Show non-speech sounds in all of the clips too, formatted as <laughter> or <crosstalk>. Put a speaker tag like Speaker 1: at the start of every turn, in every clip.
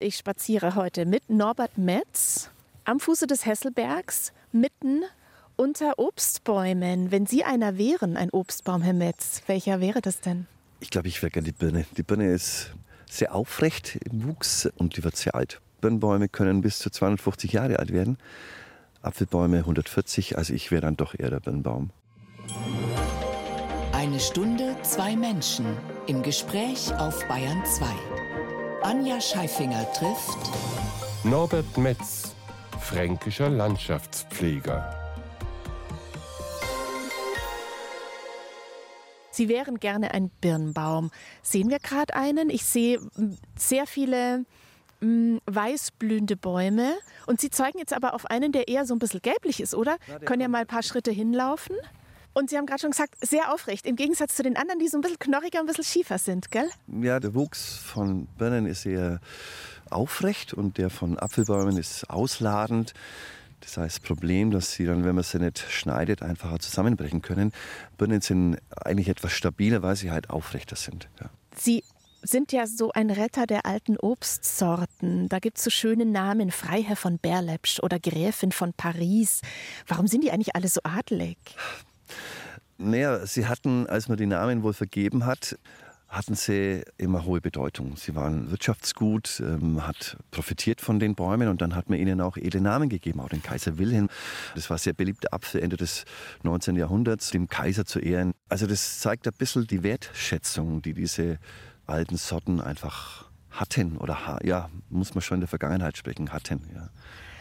Speaker 1: Ich spaziere heute mit Norbert Metz am Fuße des Hesselbergs, mitten unter Obstbäumen. Wenn Sie einer wären, ein Obstbaum, Herr Metz, welcher wäre das denn?
Speaker 2: Ich glaube, ich wäre gerne die Birne. Die Birne ist sehr aufrecht im Wuchs und die wird sehr alt. Birnbäume können bis zu 250 Jahre alt werden. Apfelbäume 140, also ich wäre dann doch eher der Birnbaum.
Speaker 3: Eine Stunde, zwei Menschen im Gespräch auf Bayern 2. Anja Scheifinger trifft
Speaker 4: Norbert Metz, fränkischer Landschaftspfleger.
Speaker 1: Sie wären gerne ein Birnbaum. Sehen wir gerade einen? Ich sehe sehr viele mh, weißblühende Bäume. Und Sie zeigen jetzt aber auf einen, der eher so ein bisschen gelblich ist, oder? Ja, Können ja mal ein paar Schritte hinlaufen. Und Sie haben gerade schon gesagt, sehr aufrecht, im Gegensatz zu den anderen, die so ein bisschen knorriger, ein bisschen schiefer sind, gell?
Speaker 2: Ja, der Wuchs von Birnen ist eher aufrecht und der von Apfelbäumen ist ausladend. Das heißt, das Problem, dass sie dann, wenn man sie nicht schneidet, einfacher zusammenbrechen können. Birnen sind eigentlich etwas stabiler, weil sie halt aufrechter sind. Ja.
Speaker 1: Sie sind ja so ein Retter der alten Obstsorten. Da gibt es so schöne Namen, Freiherr von Berlepsch oder Gräfin von Paris. Warum sind die eigentlich alle so adelig?
Speaker 2: Naja, sie hatten, als man die Namen wohl vergeben hat, hatten sie immer hohe Bedeutung. Sie waren Wirtschaftsgut, ähm, hat profitiert von den Bäumen und dann hat man ihnen auch edle Namen gegeben, auch den Kaiser Wilhelm. Das war sehr beliebter Apfel Ende des 19. Jahrhunderts, dem Kaiser zu ehren. Also das zeigt ein bisschen die Wertschätzung, die diese alten Sorten einfach hatten oder ja, muss man schon in der Vergangenheit sprechen, hatten. Ja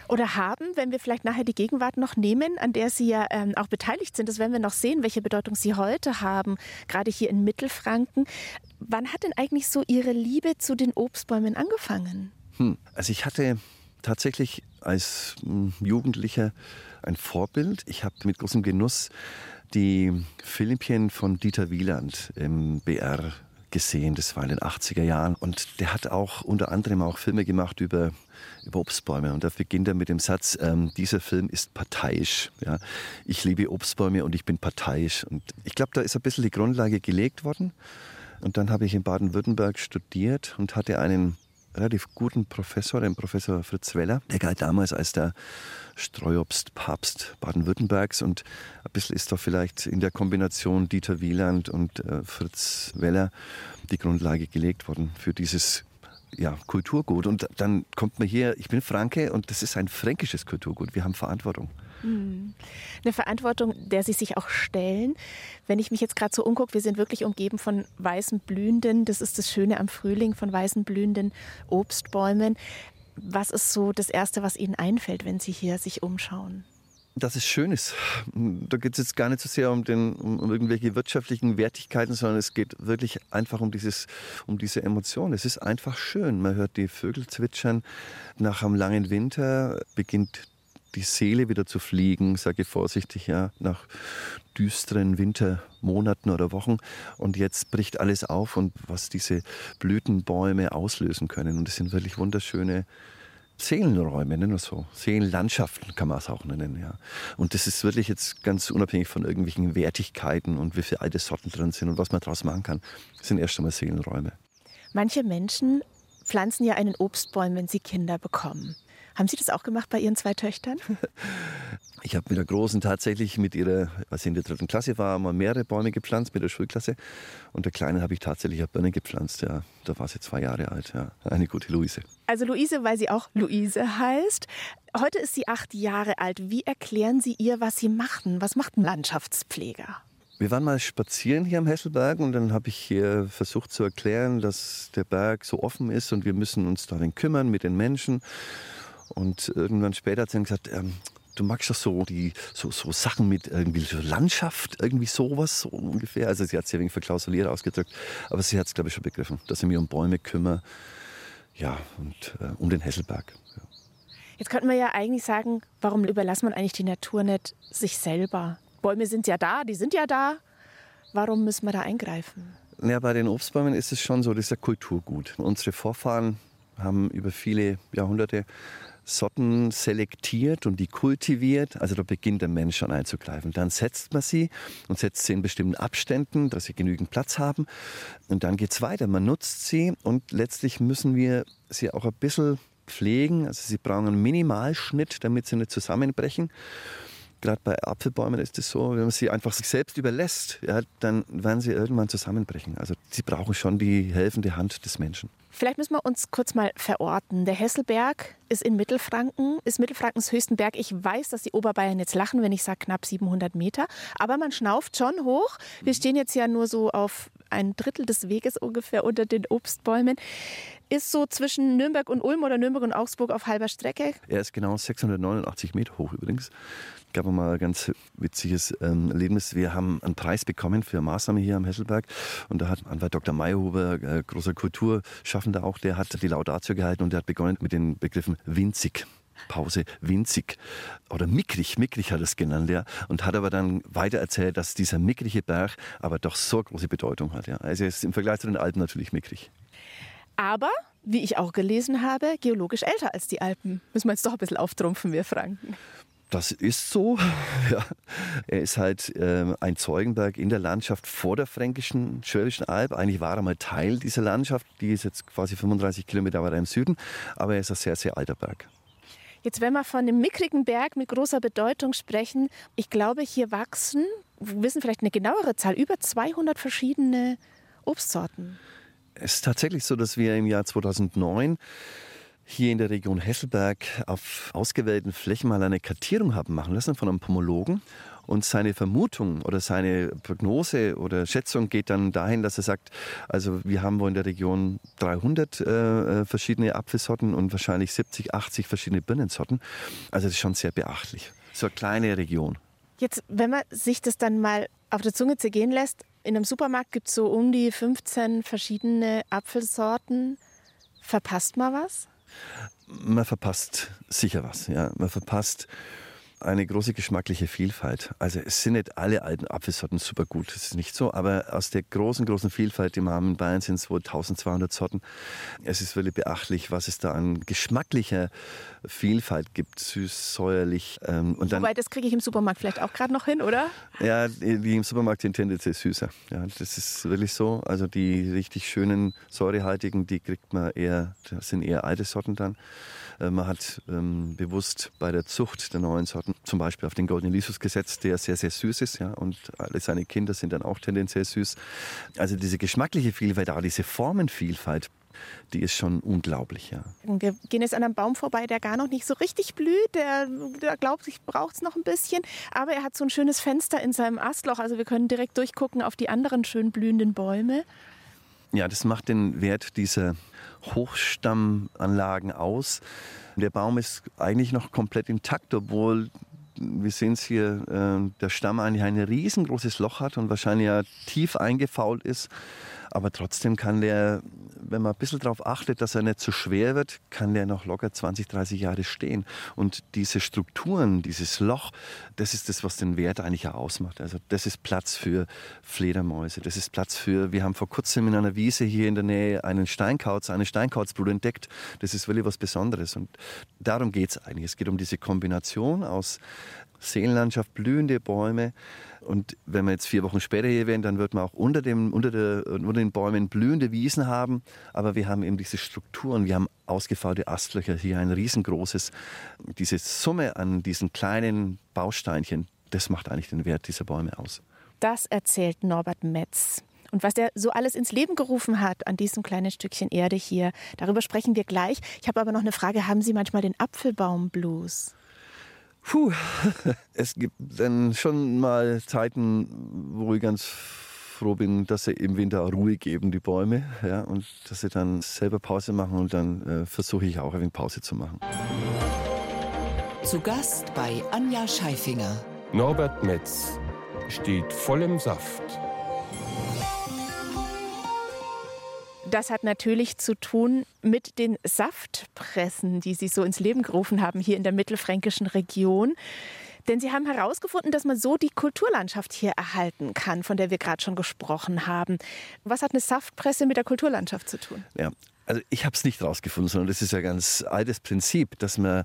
Speaker 1: oder haben, wenn wir vielleicht nachher die Gegenwart noch nehmen, an der Sie ja ähm, auch beteiligt sind. Das werden wir noch sehen, welche Bedeutung Sie heute haben, gerade hier in Mittelfranken. Wann hat denn eigentlich so Ihre Liebe zu den Obstbäumen angefangen?
Speaker 2: Hm, also ich hatte tatsächlich als hm, Jugendlicher ein Vorbild. Ich habe mit großem Genuss die Filmchen von Dieter Wieland im BR gesehen. Das war in den 80er Jahren. Und der hat auch unter anderem auch Filme gemacht über, über Obstbäume. Und da beginnt er mit dem Satz, ähm, dieser Film ist parteiisch. Ja. Ich liebe Obstbäume und ich bin parteiisch. Und ich glaube, da ist ein bisschen die Grundlage gelegt worden. Und dann habe ich in Baden-Württemberg studiert und hatte einen relativ guten Professor, den Professor Fritz Weller. Der galt damals als der Streuobstpapst Baden-Württembergs und ein bisschen ist da vielleicht in der Kombination Dieter Wieland und äh, Fritz Weller die Grundlage gelegt worden für dieses ja, Kulturgut. Und dann kommt man hier, ich bin Franke und das ist ein fränkisches Kulturgut. Wir haben Verantwortung.
Speaker 1: Hm. Eine Verantwortung, der Sie sich auch stellen. Wenn ich mich jetzt gerade so umgucke, wir sind wirklich umgeben von weißen blühenden, das ist das Schöne am Frühling, von weißen blühenden Obstbäumen. Was ist so das Erste, was Ihnen einfällt, wenn Sie hier sich umschauen?
Speaker 2: Dass es schön ist. Da geht es jetzt gar nicht so sehr um, den, um, irgendwelche wirtschaftlichen Wertigkeiten, sondern es geht wirklich einfach um, dieses, um diese Emotion. Es ist einfach schön. Man hört die Vögel zwitschern. Nach einem langen Winter beginnt die Seele wieder zu fliegen, sage ich vorsichtig, ja, nach düsteren Wintermonaten oder Wochen. Und jetzt bricht alles auf und was diese Blütenbäume auslösen können. Und es sind wirklich wunderschöne Seelenräume, nennen wir es so. Seelenlandschaften kann man es auch nennen, ja. Und das ist wirklich jetzt ganz unabhängig von irgendwelchen Wertigkeiten und wie viele alte Sorten drin sind und was man daraus machen kann. Sind erst einmal Seelenräume.
Speaker 1: Manche Menschen pflanzen ja einen Obstbäum, wenn sie Kinder bekommen. Haben Sie das auch gemacht bei Ihren zwei Töchtern? <laughs>
Speaker 2: Ich habe mit der Großen tatsächlich mit ihrer, als sie in der dritten Klasse war, mal mehrere Bäume gepflanzt mit der Schulklasse. Und der Kleinen habe ich tatsächlich eine Birne gepflanzt. Ja, da war sie zwei Jahre alt. Ja, eine gute Luise.
Speaker 1: Also Luise, weil sie auch Luise heißt. Heute ist sie acht Jahre alt. Wie erklären Sie ihr, was Sie machen? Was macht ein Landschaftspfleger?
Speaker 2: Wir waren mal spazieren hier am Hesselberg und dann habe ich hier versucht zu erklären, dass der Berg so offen ist und wir müssen uns darin kümmern mit den Menschen. Und irgendwann später hat sie dann gesagt, ähm, du magst doch so die so, so Sachen mit irgendwie so Landschaft, irgendwie sowas so ungefähr. Also sie hat es ja wegen verklausuliert ausgedrückt, aber sie hat es glaube ich schon begriffen, dass ich mich um Bäume kümmere, ja und äh, um den Hesselberg. Ja.
Speaker 1: Jetzt könnte man ja eigentlich sagen, warum überlässt man eigentlich die Natur nicht sich selber? Bäume sind ja da, die sind ja da. Warum müssen wir da eingreifen?
Speaker 2: Ja, bei den Obstbäumen ist es schon so, das ist ja Kulturgut. Unsere Vorfahren haben über viele Jahrhunderte Sorten selektiert und die kultiviert. Also da beginnt der Mensch schon einzugreifen. Dann setzt man sie und setzt sie in bestimmten Abständen, dass sie genügend Platz haben. Und dann geht es weiter. Man nutzt sie und letztlich müssen wir sie auch ein bisschen pflegen. Also sie brauchen einen Minimalschnitt, damit sie nicht zusammenbrechen. Gerade bei Apfelbäumen ist es so, wenn man sie einfach sich selbst überlässt, ja, dann werden sie irgendwann zusammenbrechen. Also sie brauchen schon die helfende Hand des Menschen.
Speaker 1: Vielleicht müssen wir uns kurz mal verorten. Der Hesselberg ist in Mittelfranken, ist Mittelfrankens höchsten Berg. Ich weiß, dass die Oberbayern jetzt lachen, wenn ich sage knapp 700 Meter. Aber man schnauft schon hoch. Wir stehen jetzt ja nur so auf ein Drittel des Weges ungefähr unter den Obstbäumen. Ist so zwischen Nürnberg und Ulm oder Nürnberg und Augsburg auf halber Strecke.
Speaker 2: Er ist genau 689 Meter hoch übrigens gab mal ein ganz witziges ähm, Erlebnis. Wir haben einen Preis bekommen für Maßnahme hier am Hesselberg. Und da hat Anwalt Dr. Meyerhuber, äh, großer Kulturschaffender auch, der hat die Laudatio gehalten und der hat begonnen mit den Begriffen winzig. Pause winzig oder mickrig, mickrig hat er es genannt, ja, und hat aber dann weiter erzählt, dass dieser mickrige Berg aber doch so große Bedeutung hat, ja. Also ist im Vergleich zu den Alpen natürlich mickrig.
Speaker 1: Aber, wie ich auch gelesen habe, geologisch älter als die Alpen. Müssen wir jetzt doch ein bisschen auftrumpfen, wir Franken.
Speaker 2: Das ist so. <laughs> Ja. Er ist halt äh, ein Zeugenberg in der Landschaft vor der fränkischen Schwäbischen Alb. Eigentlich war er mal Teil dieser Landschaft. Die ist jetzt quasi 35 Kilometer weiter im Süden. Aber er ist ein sehr, sehr alter Berg.
Speaker 1: Jetzt, wenn wir von einem mickrigen Berg mit großer Bedeutung sprechen, ich glaube, hier wachsen, wir wissen vielleicht eine genauere Zahl, über 200 verschiedene Obstsorten.
Speaker 2: Es ist tatsächlich so, dass wir im Jahr 2009 hier in der Region Hesselberg auf ausgewählten Flächen mal eine Kartierung haben machen lassen von einem Pomologen. Und seine Vermutung oder seine Prognose oder Schätzung geht dann dahin, dass er sagt, also wir haben wohl in der Region 300 äh, verschiedene Apfelsorten und wahrscheinlich 70, 80 verschiedene Birnensorten. Also das ist schon sehr beachtlich. So eine kleine Region.
Speaker 1: Jetzt, wenn man sich das dann mal auf der Zunge zergehen lässt, in einem Supermarkt gibt es so um die 15 verschiedene Apfelsorten. Verpasst man was?
Speaker 2: Man verpasst sicher was. Ja. Man verpasst eine große geschmackliche Vielfalt. Also es sind nicht alle alten Apfelsorten super gut, das ist nicht so, aber aus der großen, großen Vielfalt, die wir haben in Bayern, sind es wohl 1200 Sorten. Es ist wirklich beachtlich, was es da an geschmacklicher Vielfalt gibt, süß, säuerlich.
Speaker 1: Ähm, und dann, Wobei, das kriege ich im Supermarkt vielleicht auch gerade noch hin, oder?
Speaker 2: Ja, die im Supermarkt sind tendenziell süßer. Ja, das ist wirklich so. Also die richtig schönen, säurehaltigen, die kriegt man eher, das sind eher alte Sorten dann. Äh, man hat ähm, bewusst bei der Zucht der neuen Sorten zum Beispiel auf den Golden Lysus gesetzt, der sehr, sehr süß ist. Ja, und alle seine Kinder sind dann auch tendenziell süß. Also diese geschmackliche Vielfalt, auch diese Formenvielfalt, die ist schon unglaublich. Ja.
Speaker 1: Wir gehen jetzt an einem Baum vorbei, der gar noch nicht so richtig blüht. Der, der glaubt, ich brauche es noch ein bisschen. Aber er hat so ein schönes Fenster in seinem Astloch. Also wir können direkt durchgucken auf die anderen schön blühenden Bäume.
Speaker 2: Ja, das macht den Wert dieser Hochstammanlagen aus. Der Baum ist eigentlich noch komplett intakt, obwohl wir sehen es hier, äh, der Stamm eigentlich ein riesengroßes Loch hat und wahrscheinlich ja tief eingefault ist. Aber trotzdem kann der, wenn man ein bisschen darauf achtet, dass er nicht zu schwer wird, kann der noch locker 20, 30 Jahre stehen. Und diese Strukturen, dieses Loch, das ist das, was den Wert eigentlich ausmacht. Also das ist Platz für Fledermäuse, das ist Platz für, wir haben vor kurzem in einer Wiese hier in der Nähe einen Steinkauz, eine Steinkauzbrut entdeckt. Das ist wirklich was Besonderes. Und darum geht es eigentlich. Es geht um diese Kombination aus Seenlandschaft, blühende Bäume. Und wenn wir jetzt vier Wochen später hier wären, dann wird man auch unter, dem, unter, der, unter den Bäumen blühende Wiesen haben. Aber wir haben eben diese Strukturen, wir haben ausgefaulte Astlöcher, hier ein riesengroßes. Diese Summe an diesen kleinen Bausteinchen, das macht eigentlich den Wert dieser Bäume aus.
Speaker 1: Das erzählt Norbert Metz. Und was der so alles ins Leben gerufen hat an diesem kleinen Stückchen Erde hier, darüber sprechen wir gleich. Ich habe aber noch eine Frage. Haben Sie manchmal den Apfelbaumblues?
Speaker 2: Puh, <laughs> es gibt dann schon mal Zeiten, wo ich ganz froh bin, dass sie im Winter Ruhe geben, die Bäume, ja, und dass sie dann selber Pause machen und dann äh, versuche ich auch ein wenig Pause zu machen.
Speaker 3: Zu Gast bei Anja Scheifinger.
Speaker 4: Norbert Metz steht voll im Saft.
Speaker 1: Das hat natürlich zu tun mit den Saftpressen, die Sie so ins Leben gerufen haben hier in der mittelfränkischen Region. Denn Sie haben herausgefunden, dass man so die Kulturlandschaft hier erhalten kann, von der wir gerade schon gesprochen haben. Was hat eine Saftpresse mit der Kulturlandschaft zu tun?
Speaker 2: Ja, Also ich habe es nicht rausgefunden, sondern das ist ja ganz altes Prinzip, dass man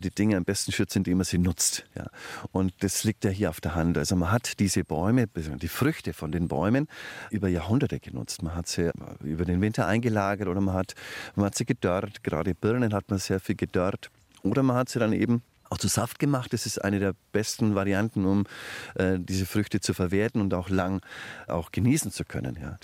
Speaker 2: die Dinge am besten schützt, indem man sie nutzt. Ja. Und das liegt ja hier auf der Hand. Also man hat diese Bäume, die Früchte von den Bäumen über Jahrhunderte genutzt. Man hat sie über den Winter eingelagert oder man hat, man hat sie gedörrt. Gerade Birnen hat man sehr viel gedörrt. Oder man hat sie dann eben auch zu Saft gemacht. Das ist eine der besten Varianten, um äh, diese Früchte zu verwerten und auch lang auch genießen zu können. Ja.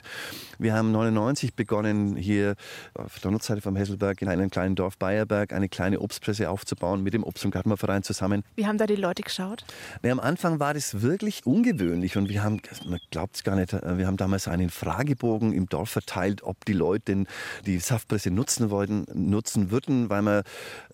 Speaker 2: Wir haben 99 begonnen, hier auf der Nordseite vom Hesselberg in einem kleinen Dorf Bayerberg eine kleine Obstpresse aufzubauen mit dem Obst- und Gartenbauverein zusammen.
Speaker 1: Wie haben da die Leute geschaut?
Speaker 2: Ja, am Anfang war das wirklich ungewöhnlich und wir haben, man glaubt es gar nicht, wir haben damals einen Fragebogen im Dorf verteilt, ob die Leute die Saftpresse nutzen wollten, nutzen würden, weil wir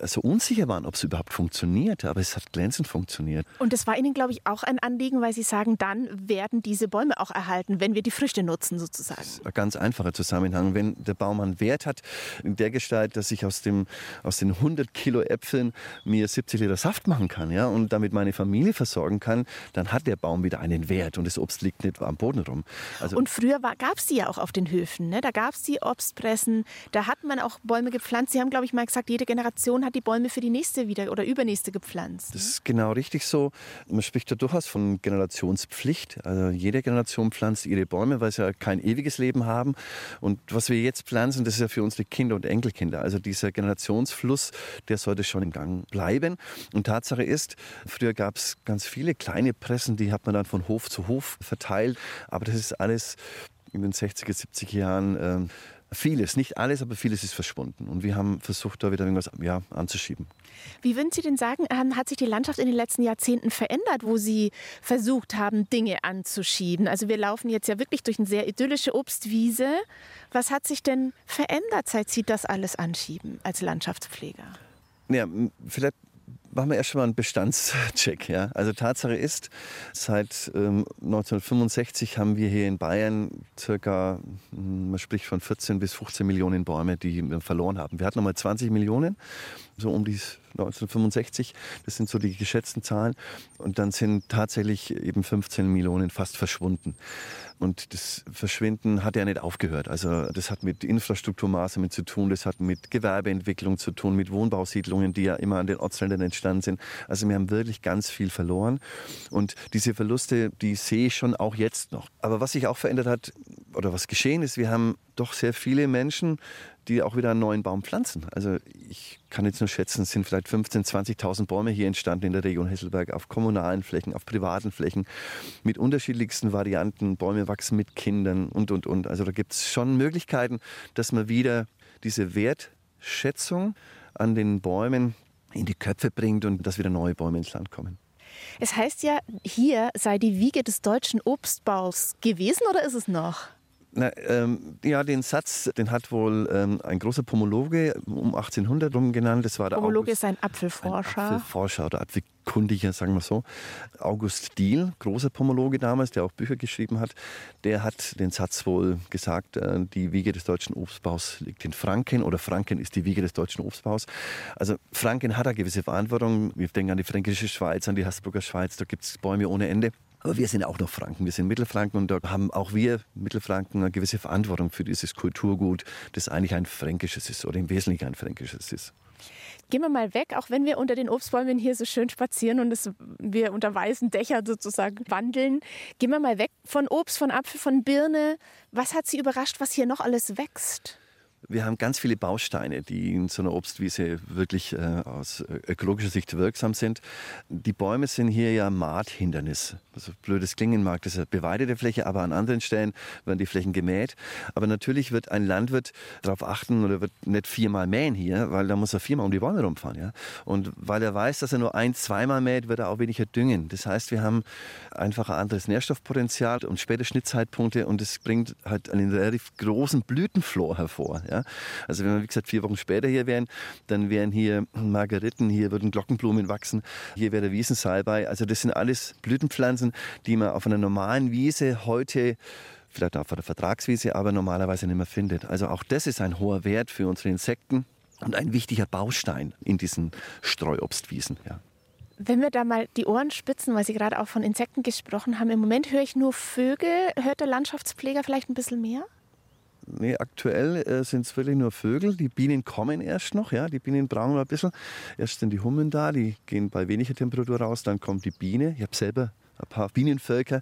Speaker 2: so unsicher waren, ob es überhaupt funktioniert funktioniert, aber es hat glänzend funktioniert.
Speaker 1: Und das war Ihnen, glaube ich, auch ein Anliegen, weil Sie sagen, dann werden diese Bäume auch erhalten, wenn wir die Früchte nutzen sozusagen. Das ist
Speaker 2: ein ganz einfacher Zusammenhang. Wenn der Baum einen Wert hat, in der Gestalt, dass ich aus, dem, aus den 100 Kilo Äpfeln mir 70 Liter Saft machen kann ja, und damit meine Familie versorgen kann, dann hat der Baum wieder einen Wert und das Obst liegt nicht am Boden rum.
Speaker 1: Also und früher gab es die ja auch auf den Höfen. Ne? Da gab es die Obstpressen, da hat man auch Bäume gepflanzt. Sie haben, glaube ich, mal gesagt, jede Generation hat die Bäume für die nächste wieder oder übernächste gepflanzt.
Speaker 2: Das ist genau richtig so. Man spricht ja durchaus von Generationspflicht. Also jede Generation pflanzt ihre Bäume, weil sie ja kein ewiges Leben haben. Und was wir jetzt pflanzen, das ist ja für unsere Kinder und Enkelkinder. Also dieser Generationsfluss, der sollte schon im Gang bleiben. Und Tatsache ist, früher gab es ganz viele kleine Pressen, die hat man dann von Hof zu Hof verteilt. Aber das ist alles in den 60er, 70er Jahren äh, Vieles, nicht alles, aber vieles ist verschwunden. Und wir haben versucht, da wieder irgendwas ja, anzuschieben.
Speaker 1: Wie würden Sie denn sagen, ähm, hat sich die Landschaft in den letzten Jahrzehnten verändert, wo Sie versucht haben, Dinge anzuschieben? Also wir laufen jetzt ja wirklich durch eine sehr idyllische Obstwiese. Was hat sich denn verändert, seit Sie das alles anschieben als Landschaftspfleger?
Speaker 2: Ja, vielleicht machen wir erst mal einen Bestandscheck. Ja? Also Tatsache ist, seit ähm, 1965 haben wir hier in Bayern circa, hm, man spricht von 14 bis 15 Millionen Bäume, die wir verloren haben. Wir hatten nochmal 20 Millionen, so um die 1965. Das sind so die geschätzten Zahlen. Und dann sind tatsächlich eben 15 Millionen fast verschwunden. Und das Verschwinden hat ja nicht aufgehört. Also das hat mit Infrastrukturmaßnahmen zu tun, das hat mit Gewerbeentwicklung zu tun, mit Wohnbausiedlungen, die ja immer an den Ortsrändern entstanden sind. Also wir haben wirklich ganz viel verloren. Und diese Verluste, die sehe ich schon auch jetzt noch. Aber was sich auch verändert hat oder was geschehen ist, wir haben doch sehr viele Menschen, die auch wieder einen neuen Baum pflanzen. Also ich kann jetzt nur schätzen, es sind vielleicht 15.000, 20.000 Bäume hier entstanden in der Region Hesselberg auf kommunalen Flächen, auf privaten Flächen mit unterschiedlichsten Varianten. Bäume wachsen mit Kindern und, und, und. Also da gibt es schon Möglichkeiten, dass man wieder diese Wertschätzung an den Bäumen in die Köpfe bringt und dass wieder neue Bäume ins Land kommen.
Speaker 1: Es heißt ja, hier sei die Wiege des deutschen Obstbaus gewesen oder ist es noch?
Speaker 2: Na, ähm, ja, den Satz, den hat wohl ähm, ein großer Pomologe um 1800 rum genannt. Das war der
Speaker 1: Pomologe August, ist ein Apfelforscher. Ein
Speaker 2: Apfelforscher oder Apfelkundiger, sagen wir so. August Diehl, großer Pomologe damals, der auch Bücher geschrieben hat, der hat den Satz wohl gesagt, äh, die Wiege des deutschen Obstbaus liegt in Franken oder Franken ist die Wiege des deutschen Obstbaus. Also Franken hat eine gewisse Verantwortung. Wir denken an die fränkische Schweiz, an die Habsburger Schweiz, da gibt es Bäume ohne Ende. Aber wir sind auch noch Franken, wir sind Mittelfranken und da haben auch wir Mittelfranken eine gewisse Verantwortung für dieses Kulturgut, das eigentlich ein fränkisches ist oder im Wesentlichen ein fränkisches ist.
Speaker 1: Gehen wir mal weg, auch wenn wir unter den Obstbäumen hier so schön spazieren und es, wir unter weißen Dächern sozusagen wandeln. Gehen wir mal weg von Obst, von Apfel, von Birne. Was hat Sie überrascht, was hier noch alles wächst?
Speaker 2: Wir haben ganz viele Bausteine, die in so einer Obstwiese wirklich äh, aus ökologischer Sicht wirksam sind. Die Bäume sind hier ja Maathindernis. Also blödes klingen mag, das ist eine beweidete Fläche, aber an anderen Stellen werden die Flächen gemäht. Aber natürlich wird ein Landwirt darauf achten oder wird nicht viermal mähen hier, weil da muss er viermal um die Bäume rumfahren. Ja? Und weil er weiß, dass er nur ein, zweimal mäht, wird er auch weniger düngen. Das heißt, wir haben einfach ein anderes Nährstoffpotenzial und späte Schnittzeitpunkte und es bringt halt einen relativ großen Blütenflor hervor. Ja? Also wenn wir, wie gesagt, vier Wochen später hier wären, dann wären hier Margeriten, hier würden Glockenblumen wachsen, hier wäre Wiesensalbei. Also das sind alles Blütenpflanzen, die man auf einer normalen Wiese heute vielleicht auch auf der Vertragswiese, aber normalerweise nicht mehr findet. Also auch das ist ein hoher Wert für unsere Insekten und ein wichtiger Baustein in diesen Streuobstwiesen. Ja.
Speaker 1: Wenn wir da mal die Ohren spitzen, weil Sie gerade auch von Insekten gesprochen haben, im Moment höre ich nur Vögel. Hört der Landschaftspfleger vielleicht ein bisschen mehr?
Speaker 2: Nee, aktuell äh, sind es wirklich nur Vögel. Die Bienen kommen erst noch, ja. Die Bienen brauchen noch ein bisschen. Erst sind die Hummeln da, die gehen bei weniger Temperatur raus. Dann kommt die Biene. Ich habe selber ein paar Bienenvölker,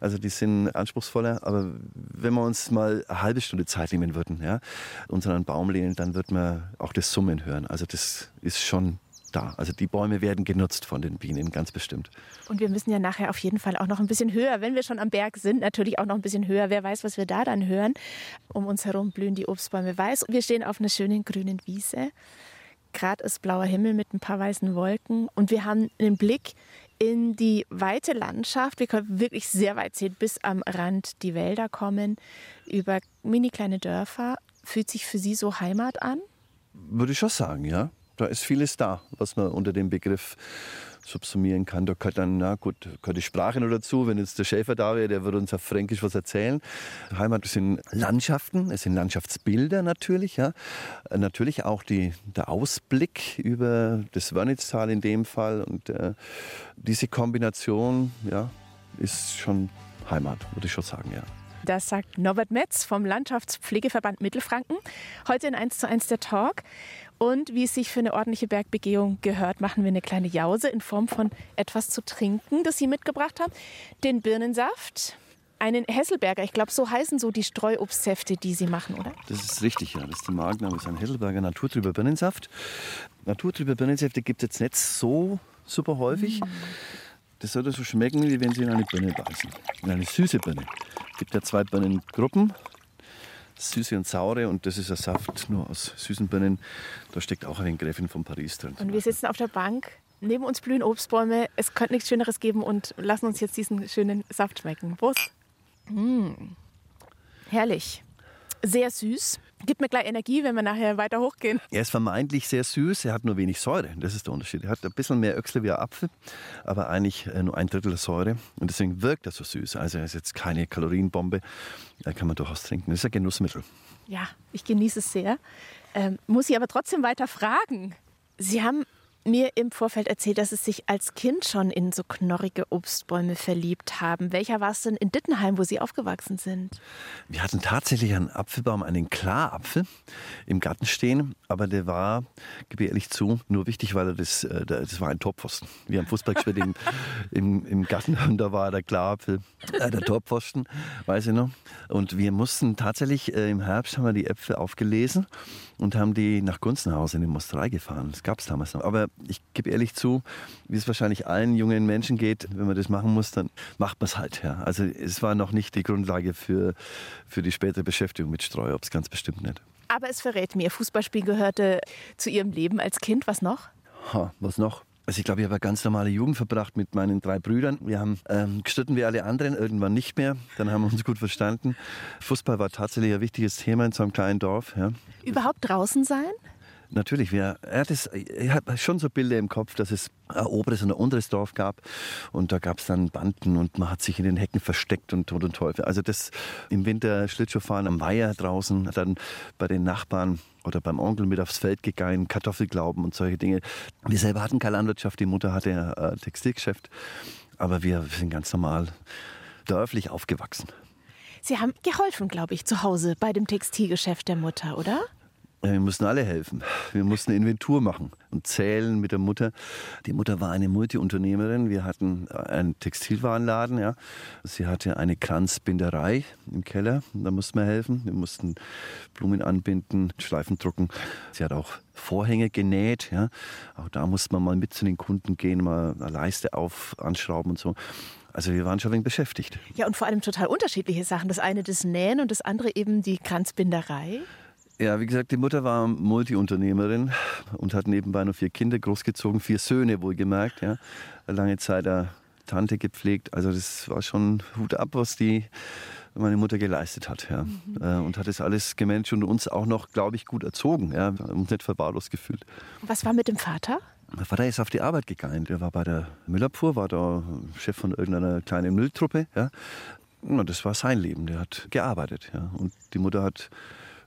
Speaker 2: also die sind anspruchsvoller. Aber wenn wir uns mal eine halbe Stunde Zeit nehmen würden, ja, uns an einen Baum lehnen, dann wird man auch das Summen hören. Also das ist schon da. Also die Bäume werden genutzt von den Bienen, ganz bestimmt.
Speaker 1: Und wir müssen ja nachher auf jeden Fall auch noch ein bisschen höher, wenn wir schon am Berg sind, natürlich auch noch ein bisschen höher. Wer weiß, was wir da dann hören. Um uns herum blühen die Obstbäume weiß. Wir stehen auf einer schönen grünen Wiese. Gerade ist blauer Himmel mit ein paar weißen Wolken. Und wir haben einen Blick in die weite Landschaft. Wir können wirklich sehr weit sehen, bis am Rand die Wälder kommen, über mini kleine Dörfer. Fühlt sich für Sie so Heimat an?
Speaker 2: Würde ich schon sagen, ja da ist vieles da, was man unter dem Begriff subsumieren kann. Da gehört dann, na gut, gehört die Sprache noch dazu. Wenn jetzt der Schäfer da wäre, der würde uns auf Fränkisch was erzählen. Heimat sind Landschaften, es sind Landschaftsbilder natürlich, ja. Natürlich auch die, der Ausblick über das Wörnitztal in dem Fall. Und äh, diese Kombination, ja, ist schon Heimat, würde ich schon sagen, ja.
Speaker 1: Das sagt Norbert Metz vom Landschaftspflegeverband Mittelfranken. Heute in 1 zu 1 der Talk. Und wie es sich für eine ordentliche Bergbegehung gehört, machen wir eine kleine Jause in Form von etwas zu trinken, das Sie mitgebracht haben. Den Birnensaft, einen Hesselberger. Ich glaube, so heißen so die Streuobstsäfte, die Sie machen, oder?
Speaker 2: Das ist richtig, ja. Das ist der Markenname, das ist ein Hesselberger Naturtrüber Birnensaft. Naturtrüber Birnensäfte gibt es jetzt nicht so super häufig. Mm. Das sollte so schmecken, wie wenn Sie in eine Birne beißen. In eine süße Birne. Es gibt ja zwei Birnengruppen süße und saure und das ist ein Saft nur aus süßen Birnen. Da steckt auch ein Gräfin von Paris drin.
Speaker 1: Und wir sitzen auf der Bank, neben uns blühen Obstbäume. Es könnte nichts Schöneres geben und lassen uns jetzt diesen schönen Saft schmecken. Prost. Mmh. Herrlich. Sehr süß. Gibt mir gleich Energie, wenn wir nachher weiter hochgehen.
Speaker 2: Er ist vermeintlich sehr süß, er hat nur wenig Säure. Das ist der Unterschied. Er hat ein bisschen mehr Öchsle wie ein Apfel, aber eigentlich äh, nur ein Drittel Säure. Und deswegen wirkt er so süß. Also er ist jetzt keine Kalorienbombe. Da kann man durchaus trinken. Das ist ein Genussmittel.
Speaker 1: Ja, ich genieße es sehr. Ähm, muss ich aber trotzdem weiter fragen. Sie haben mir im Vorfeld erzählt, dass Sie sich als Kind schon in so knorrige Obstbäume verliebt haben. Welcher war es denn in Dittenheim, wo Sie aufgewachsen sind?
Speaker 2: Wir hatten tatsächlich einen Apfelbaum, einen Klarapfel im Garten stehen, aber der war, gebe ich ehrlich zu, nur wichtig, weil er das, äh, das war ein Torpfosten. Wir haben Fußball gespielt im, <laughs> im, im, Garten und da war der Klarapfel, äh, der Torpfosten, weiß ich noch. Und wir mussten tatsächlich, äh, im Herbst haben wir die Äpfel aufgelesen und haben die nach Gunzenhausen in die Mosterei gefahren. Das gab es damals noch. Aber ich gebe ehrlich zu, wie es wahrscheinlich allen jungen Menschen geht, wenn man das machen muss, dann macht man es halt. Ja. Also es war noch nicht die Grundlage für, für die spätere Beschäftigung mit Streuobst, ganz bestimmt nicht.
Speaker 1: Aber es verrät mir, Fußballspiel gehörte zu Ihrem Leben als Kind. Was noch?
Speaker 2: Ha, was noch? Also ich glaube, ich habe eine ganz normale Jugend verbracht mit meinen drei Brüdern. Wir haben ähm, gestritten wie alle anderen, irgendwann nicht mehr. Dann haben wir uns gut verstanden. Fußball war tatsächlich ein wichtiges Thema in so einem kleinen Dorf. Ja.
Speaker 1: Überhaupt draußen sein?
Speaker 2: Natürlich, wir, er, hat es, er hat schon so Bilder im Kopf, dass es ein oberes und ein unteres Dorf gab. Und da gab es dann Banden und man hat sich in den Hecken versteckt und Tod und Teufel. Also das im Winter Schlittschuhfahren am Weiher draußen, dann bei den Nachbarn oder beim Onkel mit aufs Feld gegangen, Kartoffelglauben und solche Dinge. Wir selber hatten keine Landwirtschaft, die Mutter hatte ein Textilgeschäft. Aber wir sind ganz normal dörflich aufgewachsen.
Speaker 1: Sie haben geholfen, glaube ich, zu Hause bei dem Textilgeschäft der Mutter, oder?
Speaker 2: Wir mussten alle helfen. Wir mussten Inventur machen und zählen mit der Mutter. Die Mutter war eine Multiunternehmerin. Wir hatten einen Textilwarenladen. Ja. Sie hatte eine Kranzbinderei im Keller. Da mussten wir helfen. Wir mussten Blumen anbinden, Schleifen drucken. Sie hat auch Vorhänge genäht. Ja. Auch da musste man mal mit zu den Kunden gehen, mal eine Leiste auf, anschrauben und so. Also wir waren schon ein wenig beschäftigt.
Speaker 1: Ja, und vor allem total unterschiedliche Sachen. Das eine das Nähen und das andere eben die Kranzbinderei.
Speaker 2: Ja, wie gesagt, die Mutter war Multiunternehmerin und hat nebenbei noch vier Kinder großgezogen, vier Söhne wohlgemerkt. Ja. Lange Zeit eine Tante gepflegt. Also das war schon Hut ab, was die meine Mutter geleistet hat. Ja. Mhm. Äh, und hat das alles gemanagt und uns auch noch, glaube ich, gut erzogen. Ja. Uns nicht verwahrlos gefühlt.
Speaker 1: Was war mit dem Vater?
Speaker 2: Mein Vater ist auf die Arbeit gegangen. Der war bei der Müllabfuhr, war da Chef von irgendeiner kleinen Mülltruppe. Ja. Und das war sein Leben. Der hat gearbeitet. Ja. Und die Mutter hat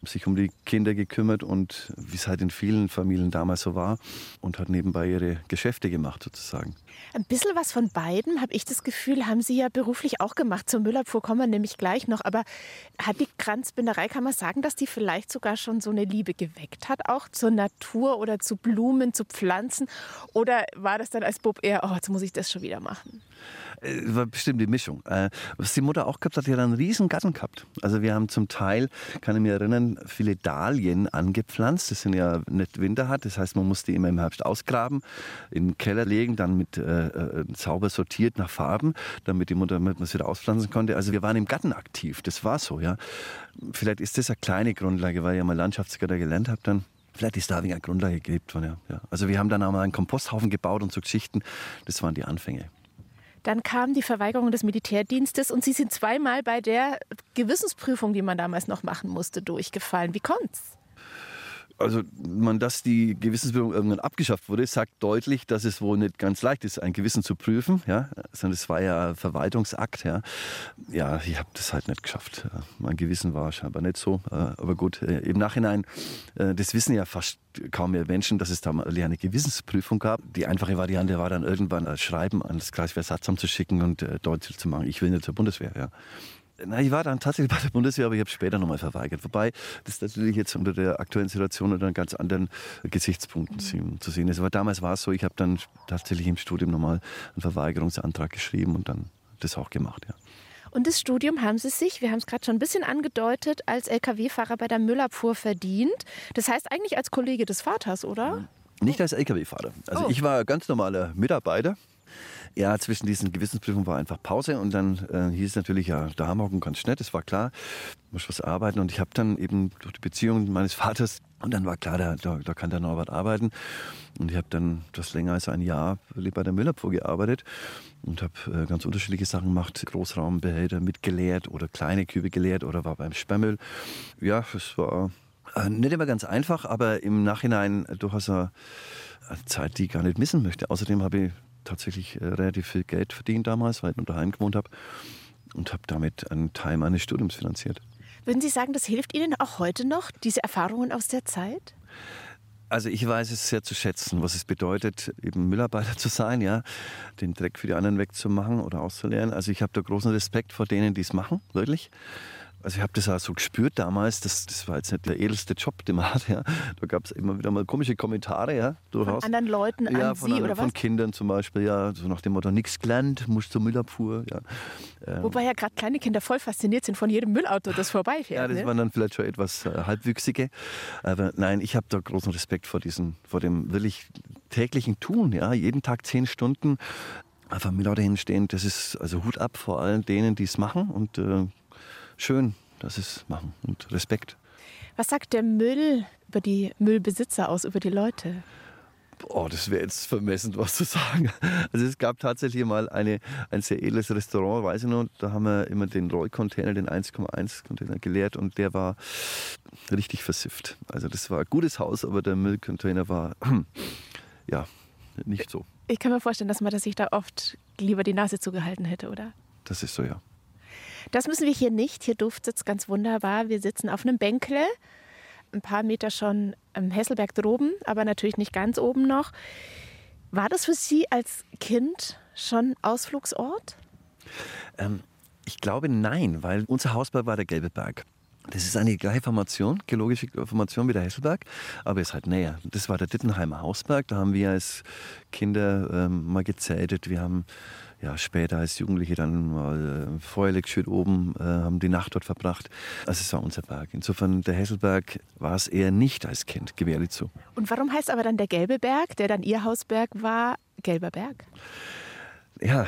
Speaker 2: sich um die Kinder gekümmert und wie es halt in vielen Familien damals so war und hat nebenbei ihre Geschäfte gemacht sozusagen.
Speaker 1: Ein bisschen was von beiden, habe ich das Gefühl, haben Sie ja beruflich auch gemacht. Zur Müllabfuhr kommen wir nämlich gleich noch. Aber hat die Kranzbinderei, kann man sagen, dass die vielleicht sogar schon so eine Liebe geweckt hat, auch zur Natur oder zu Blumen, zu Pflanzen? Oder war das dann als Bub eher, oh, jetzt muss ich das schon wieder machen?
Speaker 2: Äh, war bestimmt die Mischung. Äh, was die Mutter auch gehabt hat, die hat einen riesen Garten gehabt. Also wir haben zum Teil, kann ich mich erinnern, viele Dahlien angepflanzt. Das sind ja nicht winterhart, das heißt, man muss die immer im Herbst ausgraben, in den Keller legen, dann mit äh, äh, sauber sortiert nach Farben, damit die Mutter damit man es wieder auspflanzen konnte. Also wir waren im Garten aktiv, das war so, ja. Vielleicht ist das eine kleine Grundlage, weil ich ja mal Landschaftsgärtner gelernt habe dann. Vielleicht ist da eine Grundlage gelebt worden, ja. Also wir haben dann auch mal einen Komposthaufen gebaut und so Geschichten. Das waren die Anfänge.
Speaker 1: Dann kam die Verweigerung des Militärdienstes und Sie sind zweimal bei der Gewissensprüfung, die man damals noch machen musste, durchgefallen. Wie kommt's?
Speaker 2: Also man, dass die Gewissensprüfung irgendwann abgeschafft wurde, sagt deutlich, dass es wohl nicht ganz leicht ist, ein Gewissen zu prüfen. Ja, sondern es war ja Verwaltungsakt. Ja, ja ich habe das halt nicht geschafft. Mein Gewissen war scheinbar nicht so. Äh, aber gut, äh, im Nachhinein, äh, das wissen ja fast kaum mehr Menschen, dass es da mal eine Gewissensprüfung gab. Die einfache Variante war dann irgendwann ein Schreiben an das Kreiswehrsatzamt zu schicken und deutlich zu machen, ich will nicht zur Bundeswehr. Ja. Na, ich war dann tatsächlich <laughs> bei der Bundeswehr, aber ich habe später nochmal verweigert. Wobei das natürlich jetzt unter der aktuellen Situation unter ganz anderen Gesichtspunkten mhm. zu sehen ist. Aber damals war es so, ich habe dann tatsächlich im Studium nochmal einen Verweigerungsantrag geschrieben und dann das auch gemacht, ja.
Speaker 1: Und das Studium haben Sie sich, wir haben es gerade schon ein bisschen angedeutet, als Lkw-Fahrer bei der Müllabfuhr verdient. Das heißt eigentlich als Kollege des Vaters, oder?
Speaker 2: Nicht als Lkw-Fahrer. Also oh. ich war ganz normaler Mitarbeiter ja, zwischen diesen Gewissensprüfungen war einfach Pause und dann äh, hieß es natürlich, ja, da auch ganz schnell, das war klar, muss was arbeiten und ich habe dann eben durch die Beziehung meines Vaters und dann war klar, da, da, da kann der Norbert arbeiten und ich habe dann das länger als ein Jahr bei der Müllabfuhr gearbeitet und habe äh, ganz unterschiedliche Sachen gemacht, Großraumbehälter mitgeleert oder kleine Kübe geleert oder war beim Sperrmüll. Ja, es war äh, nicht immer ganz einfach, aber im Nachhinein durchaus eine Zeit, die ich gar nicht missen möchte. Außerdem habe ich tatsächlich äh, relativ viel Geld verdient damals, weil ich daheim gewohnt habe und habe damit einen Teil meines Studiums finanziert.
Speaker 1: Würden Sie sagen, das hilft Ihnen auch heute noch, diese Erfahrungen aus der Zeit?
Speaker 2: Also ich weiß es sehr zu schätzen, was es bedeutet, eben Müllarbeiter zu sein, ja, den Dreck für die anderen wegzumachen oder auszuleeren. Also ich habe da großen Respekt vor denen, die es machen, wirklich. Also ich habe das auch so gespürt damals, das, das war jetzt nicht der edelste Job, den man hat. Ja. Da gab es immer wieder mal komische Kommentare. Ja,
Speaker 1: durchaus. Von anderen Leuten an
Speaker 2: ja, von
Speaker 1: Sie oder
Speaker 2: was? Von Kindern zum Beispiel, ja, so nach dem Motto, nichts gelernt, musst zur Müllabfuhr. Ja.
Speaker 1: Ähm. Wobei ja gerade kleine Kinder voll fasziniert sind von jedem Müllauto, das vorbeifährt.
Speaker 2: Ja, das
Speaker 1: ne?
Speaker 2: waren dann vielleicht schon etwas äh, halbwüchsige. Aber nein, ich habe da großen Respekt vor, diesen, vor dem wirklich täglichen Tun. Ja. Jeden Tag zehn Stunden einfach Müllauto hinstehen, das ist also Hut ab vor allen denen, die es machen und äh, schön dass sie es machen und Respekt.
Speaker 1: Was sagt der Müll über die Müllbesitzer aus, über die Leute?
Speaker 2: Oh, das wäre jetzt vermessen, was zu sagen. Also es gab tatsächlich mal eine, ein sehr edles Restaurant, weiß ich noch, da haben wir immer den Roy-Container, den 1,1 Container geleert und der war richtig versifft. Also das war ein gutes Haus, aber der Müllcontainer war, <clears throat> ja, nicht so.
Speaker 1: Ich kann mir vorstellen, dass man sich da oft lieber die Nase zugehalten hätte, oder?
Speaker 2: Das ist so, ja.
Speaker 1: Das müssen wir hier nicht. Hier duftet es ganz wunderbar. Wir sitzen auf einem Bänkle, ein paar Meter schon am Hesselberg droben, aber natürlich nicht ganz oben noch. War das für Sie als Kind schon Ausflugsort?
Speaker 2: Ähm, ich glaube nein, weil unser Hausberg war der Gelbe Berg. Das ist eine gleiche Formation, geologische Formation wie der Hesselberg, aber ist halt näher. Das war der Dittenheimer Hausberg. Da haben wir als Kinder ähm, mal gezeltet. Wir haben ja, später als Jugendliche dann mal äh, Feuerleck schön oben, äh, haben die Nacht dort verbracht. Also es war unser Berg. Insofern, der Hesselberg war es eher nicht als Kind, gewährlich zu.
Speaker 1: Und warum heißt aber dann der Gelbe Berg, der dann Ihr Hausberg war, Gelber Berg?
Speaker 2: Ja,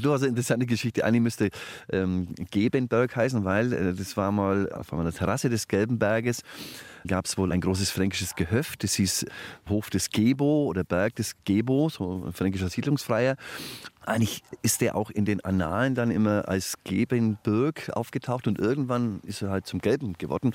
Speaker 2: du hast eine interessante Geschichte. Eigentlich müsste ähm, Gebenberg heißen, weil äh, das war mal auf einer Terrasse des Gelben Berges gab es wohl ein großes fränkisches Gehöft. Das hieß Hof des Gebo oder Berg des Gebo, so ein fränkischer Siedlungsfreier. Eigentlich ist der auch in den Annalen dann immer als Gebenburg aufgetaucht und irgendwann ist er halt zum Gelben geworden.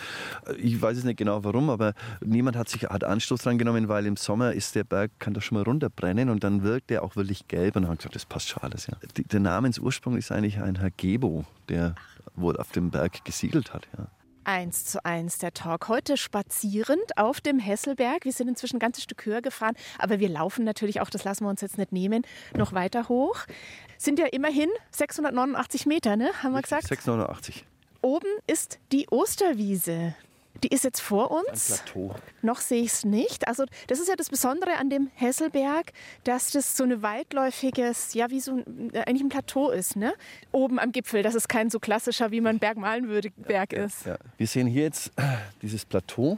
Speaker 2: Ich weiß es nicht genau warum, aber niemand hat sich hat Anstoß dran genommen, weil im Sommer ist der Berg, kann da schon mal runterbrennen und dann wirkt der auch wirklich gelb und haben gesagt, das passt schon alles. Ja. Der Namensursprung ist eigentlich ein Herr Gebo, der wohl auf dem Berg gesiedelt hat. Ja.
Speaker 1: Eins zu eins der Talk. Heute spazierend auf dem Hesselberg. Wir sind inzwischen ein ganzes Stück höher gefahren, aber wir laufen natürlich auch, das lassen wir uns jetzt nicht nehmen, noch weiter hoch. Sind ja immerhin 689 Meter, ne? Haben wir gesagt?
Speaker 2: 689.
Speaker 1: Oben ist die Osterwiese. Die ist jetzt vor uns. Noch sehe ich es nicht. Also das ist ja das Besondere an dem Hesselberg, dass das so ein weitläufiges, ja wie so ein, äh, eigentlich ein Plateau ist, ne? Oben am Gipfel, dass es kein so klassischer, wie man Berg malen würde, Berg ist.
Speaker 2: Ja. Wir sehen hier jetzt äh, dieses Plateau.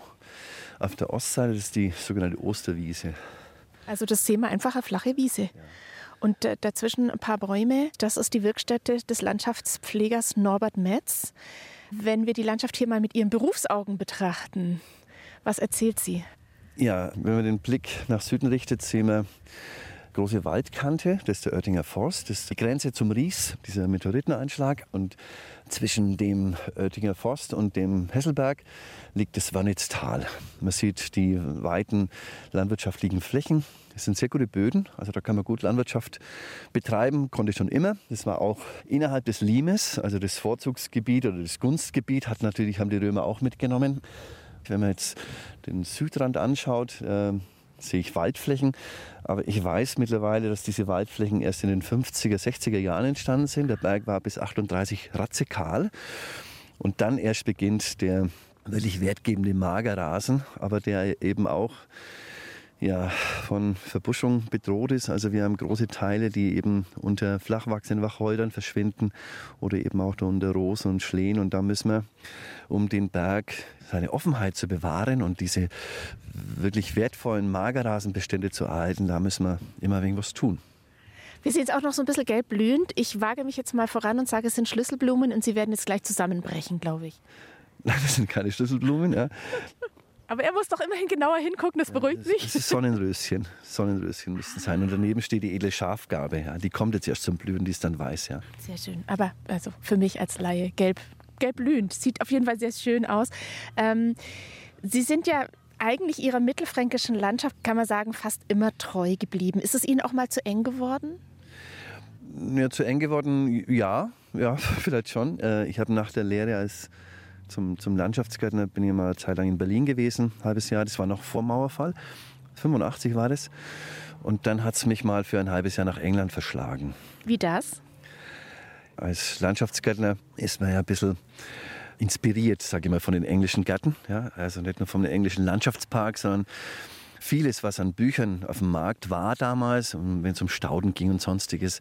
Speaker 2: Auf der Ostseite das ist die sogenannte Osterwiese.
Speaker 1: Also das sehen wir einfach eine flache Wiese. Und äh, dazwischen ein paar Bäume. Das ist die Wirkstätte des Landschaftspflegers Norbert Metz. Wenn wir die Landschaft hier mal mit Ihren Berufsaugen betrachten, was erzählt sie?
Speaker 2: Ja, wenn man den Blick nach Süden richtet, sehen wir große Waldkante, das ist der Oettinger Forst, das ist die Grenze zum Ries, dieser Meteoriteneinschlag. Und zwischen dem Oettinger Forst und dem Hesselberg liegt das Wannitztal. Man sieht die weiten landwirtschaftlichen Flächen. Das sind sehr gute Böden, also da kann man gut Landwirtschaft betreiben, konnte ich schon immer. Das war auch innerhalb des Limes, also das Vorzugsgebiet oder das Gunstgebiet, hat natürlich, haben die Römer auch mitgenommen. Wenn man jetzt den Südrand anschaut, äh, sehe ich Waldflächen. Aber ich weiß mittlerweile, dass diese Waldflächen erst in den 50er, 60er Jahren entstanden sind. Der Berg war bis 38 ratzekal. Und dann erst beginnt der wirklich wertgebende Magerrasen, aber der eben auch ja, von Verbuschung bedroht ist. Also wir haben große Teile, die eben unter flach wachsenden Wacholtern verschwinden oder eben auch unter Rosen und Schlehen. Und da müssen wir, um den Berg seine Offenheit zu bewahren und diese wirklich wertvollen Magerrasenbestände zu erhalten, da müssen wir immer irgendwas tun.
Speaker 1: Wir sehen es auch noch so ein bisschen gelb blühend. Ich wage mich jetzt mal voran und sage, es sind Schlüsselblumen und sie werden jetzt gleich zusammenbrechen, glaube ich. <laughs>
Speaker 2: Nein, das sind keine Schlüsselblumen. Ja.
Speaker 1: Aber er muss doch immerhin genauer hingucken, das beruhigt mich.
Speaker 2: Das ist Sonnenröschen. Sonnenröschen müssten sein. Und daneben steht die edle Schafgarbe. Ja. Die kommt jetzt erst zum Blühen, die ist dann weiß. Ja.
Speaker 1: Sehr schön. Aber also für mich als Laie gelb, gelb blühend. Sieht auf jeden Fall sehr schön aus. Ähm, Sie sind ja eigentlich Ihrer mittelfränkischen Landschaft, kann man sagen, fast immer treu geblieben. Ist es Ihnen auch mal zu eng geworden?
Speaker 2: Ja, zu eng geworden, ja, ja, <laughs> vielleicht schon. Äh, ich habe nach der Lehre als zum, zum Landschaftsgärtner bin ich mal eine Zeit lang in Berlin gewesen, ein halbes Jahr. Das war noch vor Mauerfall. 85 war das. Und dann hat es mich mal für ein halbes Jahr nach England verschlagen.
Speaker 1: Wie das?
Speaker 2: Als Landschaftsgärtner ist man ja ein bisschen inspiriert, sage ich mal, von den englischen Gärten. Ja? Also nicht nur vom englischen Landschaftspark, sondern vieles, was an Büchern auf dem Markt war damals, wenn es um Stauden ging und sonstiges,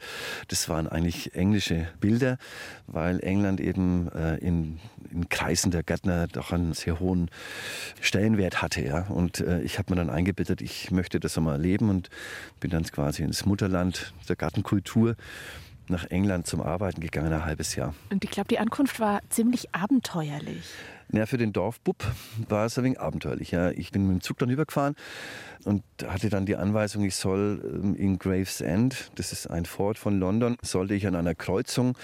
Speaker 2: das waren eigentlich englische Bilder, weil England eben äh, in, in, Kreisen der Gärtner doch einen sehr hohen Stellenwert hatte. Ja? Und äh, ich habe mir dann eingebettet, ich möchte das einmal erleben und bin dann quasi ins Mutterland der Gartenkultur nach England zum Arbeiten gegangen, ein halbes Jahr.
Speaker 1: Und ich glaube, die Ankunft war ziemlich abenteuerlich.
Speaker 2: Ja, für den Dorfbub war es ein wenig abenteuerlich. Ja. Ich bin mit dem Zug dann übergefahren und hatte dann die Anweisung, ich soll ähm, in Gravesend, das ist ein Fort von London, sollte ich an einer Kreuzung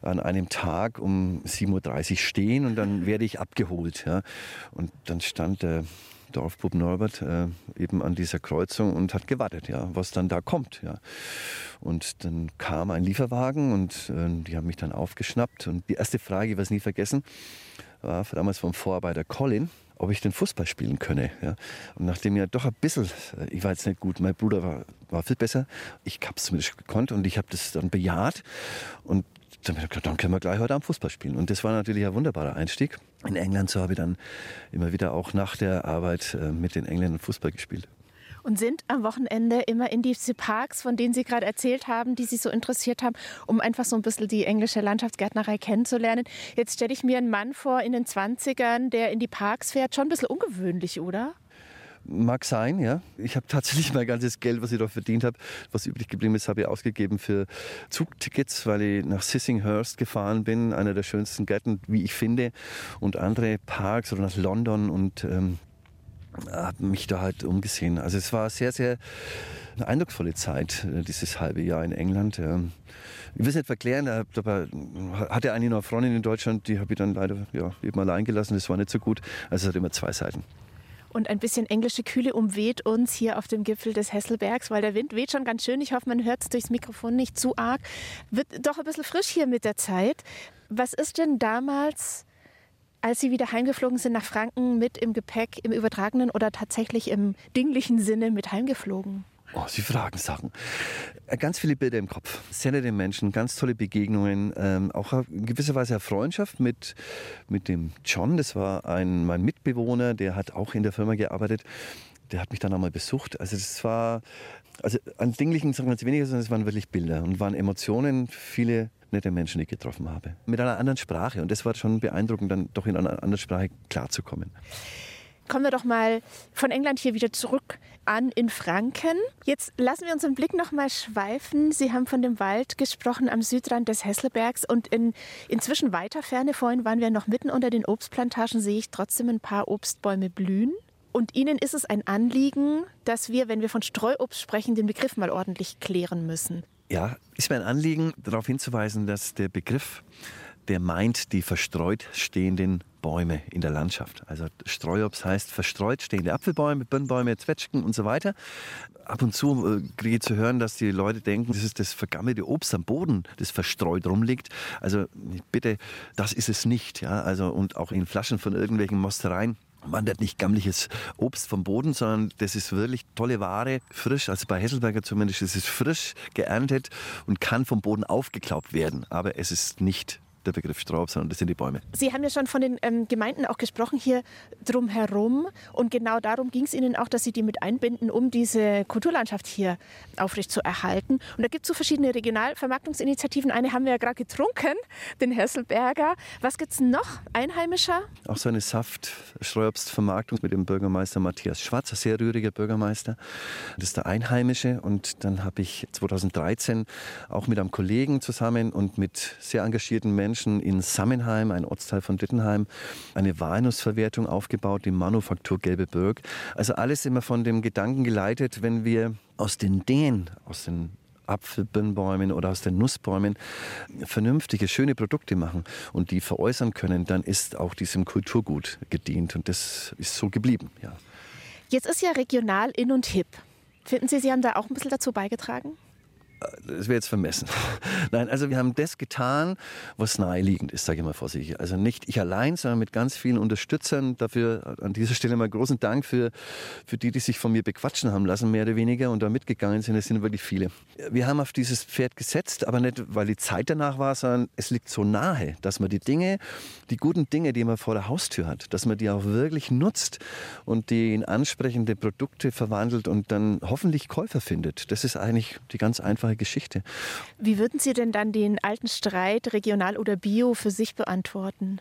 Speaker 2: an einem Tag um 7.30 Uhr stehen und dann werde ich abgeholt. Ja. Und dann stand der Dorfbub Norbert äh, eben an dieser Kreuzung und hat gewartet, ja, was dann da kommt. Ja. Und dann kam ein Lieferwagen und äh, die haben mich dann aufgeschnappt. Und die erste Frage, ich werde es nie vergessen, war damals vom Vorarbeiter Colin, ob ich den Fußball spielen könne. Ja. Und nachdem ja doch ein bisschen, äh, ich war jetzt nicht gut, mein Bruder war, war viel besser, ich habe es zumindest gekonnt und ich habe das dann bejaht. Und dann, dann können wir gleich heute Abend Fußball spielen. Und das war natürlich ein wunderbarer Einstieg. In England so habe ich dann immer wieder auch nach der Arbeit äh, mit den Engländern Fußball gespielt
Speaker 1: und sind am Wochenende immer in diese Parks, von denen Sie gerade erzählt haben, die Sie so interessiert haben, um einfach so ein bisschen die englische Landschaftsgärtnerei kennenzulernen. Jetzt stelle ich mir einen Mann vor in den 20ern, der in die Parks fährt. Schon ein bisschen ungewöhnlich, oder?
Speaker 2: Mag sein, ja. Ich habe tatsächlich mein ganzes Geld, was ich da verdient habe, was übrig geblieben ist, habe ich ausgegeben für Zugtickets, weil ich nach Sissinghurst gefahren bin, einer der schönsten Gärten, wie ich finde, und andere Parks oder nach London und ähm, habe mich da halt umgesehen. Also es war sehr, sehr eine eindrucksvolle Zeit, äh, dieses halbe Jahr in England. Ich will es nicht verklären, aber hatte eine noch Freundin in Deutschland, die habe ich dann leider ja, eben allein gelassen. Das war nicht so gut. Also es hat immer zwei Seiten.
Speaker 1: Und ein bisschen englische Kühle umweht uns hier auf dem Gipfel des Hesselbergs, weil der Wind weht schon ganz schön. Ich hoffe, man hört es durchs Mikrofon nicht zu arg. Wird doch ein bisschen frisch hier mit der Zeit. Was ist denn damals als Sie wieder heimgeflogen sind nach Franken mit im Gepäck im übertragenen oder tatsächlich im dinglichen Sinne mit heimgeflogen?
Speaker 2: Oh, Sie fragen Sachen. Äh, ganz viele Bilder im Kopf. Sehr nette Menschen, ganz tolle Begegnungen. Ähm, auch in gewisser Weise eine Freundschaft mit, mit dem John. Das war ein, mein Mitbewohner, der hat auch in der Firma gearbeitet. Der hat mich dann einmal besucht. Also das war, also an Dinglichen sagen es weniger, sondern es waren wirklich Bilder und waren Emotionen, viele nette Menschen, die ich getroffen habe. Mit einer anderen Sprache. Und das war schon beeindruckend, dann doch in einer anderen Sprache klarzukommen.
Speaker 1: Kommen wir doch mal von England hier wieder zurück an in Franken. Jetzt lassen wir unseren Blick noch mal schweifen. Sie haben von dem Wald gesprochen am Südrand des Hesselbergs und in inzwischen weiter Ferne, vorhin waren wir noch mitten unter den Obstplantagen, sehe ich trotzdem ein paar Obstbäume blühen. Und Ihnen ist es ein Anliegen, dass wir, wenn wir von Streuobst sprechen, den Begriff mal ordentlich klären müssen.
Speaker 2: Ja, ist mir ein Anliegen, darauf hinzuweisen, dass der Begriff, der meint die verstreut stehenden Bäume in der Landschaft. Also Streuobst heißt verstreut stehende Apfelbäume, Birnbäume, Zwetschgen und so weiter. Ab und zu äh, kriege ich zu hören, dass die Leute denken, das ist das vergammelte Obst am Boden, das verstreut rumliegt. Also bitte, das ist es nicht. Ja? Also, und auch in Flaschen von irgendwelchen Mostereien wandert nicht gammliches Obst vom Boden, sondern das ist wirklich tolle Ware, frisch, also bei Hesselberger zumindest, es ist frisch geerntet und kann vom Boden aufgeklaubt werden. Aber es ist nicht der Begriff Straub, sondern das sind die Bäume.
Speaker 1: Sie haben ja schon von den ähm, Gemeinden auch gesprochen hier drumherum. Und genau darum ging es Ihnen auch, dass Sie die mit einbinden, um diese Kulturlandschaft hier aufrecht zu erhalten. Und da gibt es so verschiedene Regionalvermarktungsinitiativen. Eine haben wir ja gerade getrunken, den Hesselberger. Was gibt es noch einheimischer?
Speaker 2: Auch so eine Saft-Streuobstvermarktung mit dem Bürgermeister Matthias Schwarz, ein sehr rühriger Bürgermeister. Das ist der Einheimische. Und dann habe ich 2013 auch mit einem Kollegen zusammen und mit sehr engagierten Menschen Menschen in Sammenheim, ein Ortsteil von Dittenheim, eine Walnussverwertung aufgebaut, die Manufaktur Gelbe Bürg. Also alles immer von dem Gedanken geleitet, wenn wir aus den Dingen, aus den Apfelbirnbäumen oder aus den Nussbäumen vernünftige, schöne Produkte machen und die veräußern können, dann ist auch diesem Kulturgut gedient. Und das ist so geblieben. Ja.
Speaker 1: Jetzt ist ja regional in und hip. Finden Sie, Sie haben da auch ein bisschen dazu beigetragen?
Speaker 2: Das wäre jetzt vermessen. <laughs> Nein, also wir haben das getan, was naheliegend ist, sage ich mal vorsichtig. Also nicht ich allein, sondern mit ganz vielen Unterstützern. Dafür an dieser Stelle mal großen Dank für, für die, die sich von mir bequatschen haben lassen, mehr oder weniger, und da mitgegangen sind. Es sind wirklich viele. Wir haben auf dieses Pferd gesetzt, aber nicht, weil die Zeit danach war, sondern es liegt so nahe, dass man die Dinge, die guten Dinge, die man vor der Haustür hat, dass man die auch wirklich nutzt und die in ansprechende Produkte verwandelt und dann hoffentlich Käufer findet. Das ist eigentlich die ganz einfache einfache Geschichte.
Speaker 1: Wie würden Sie denn dann den alten Streit regional oder bio für sich beantworten?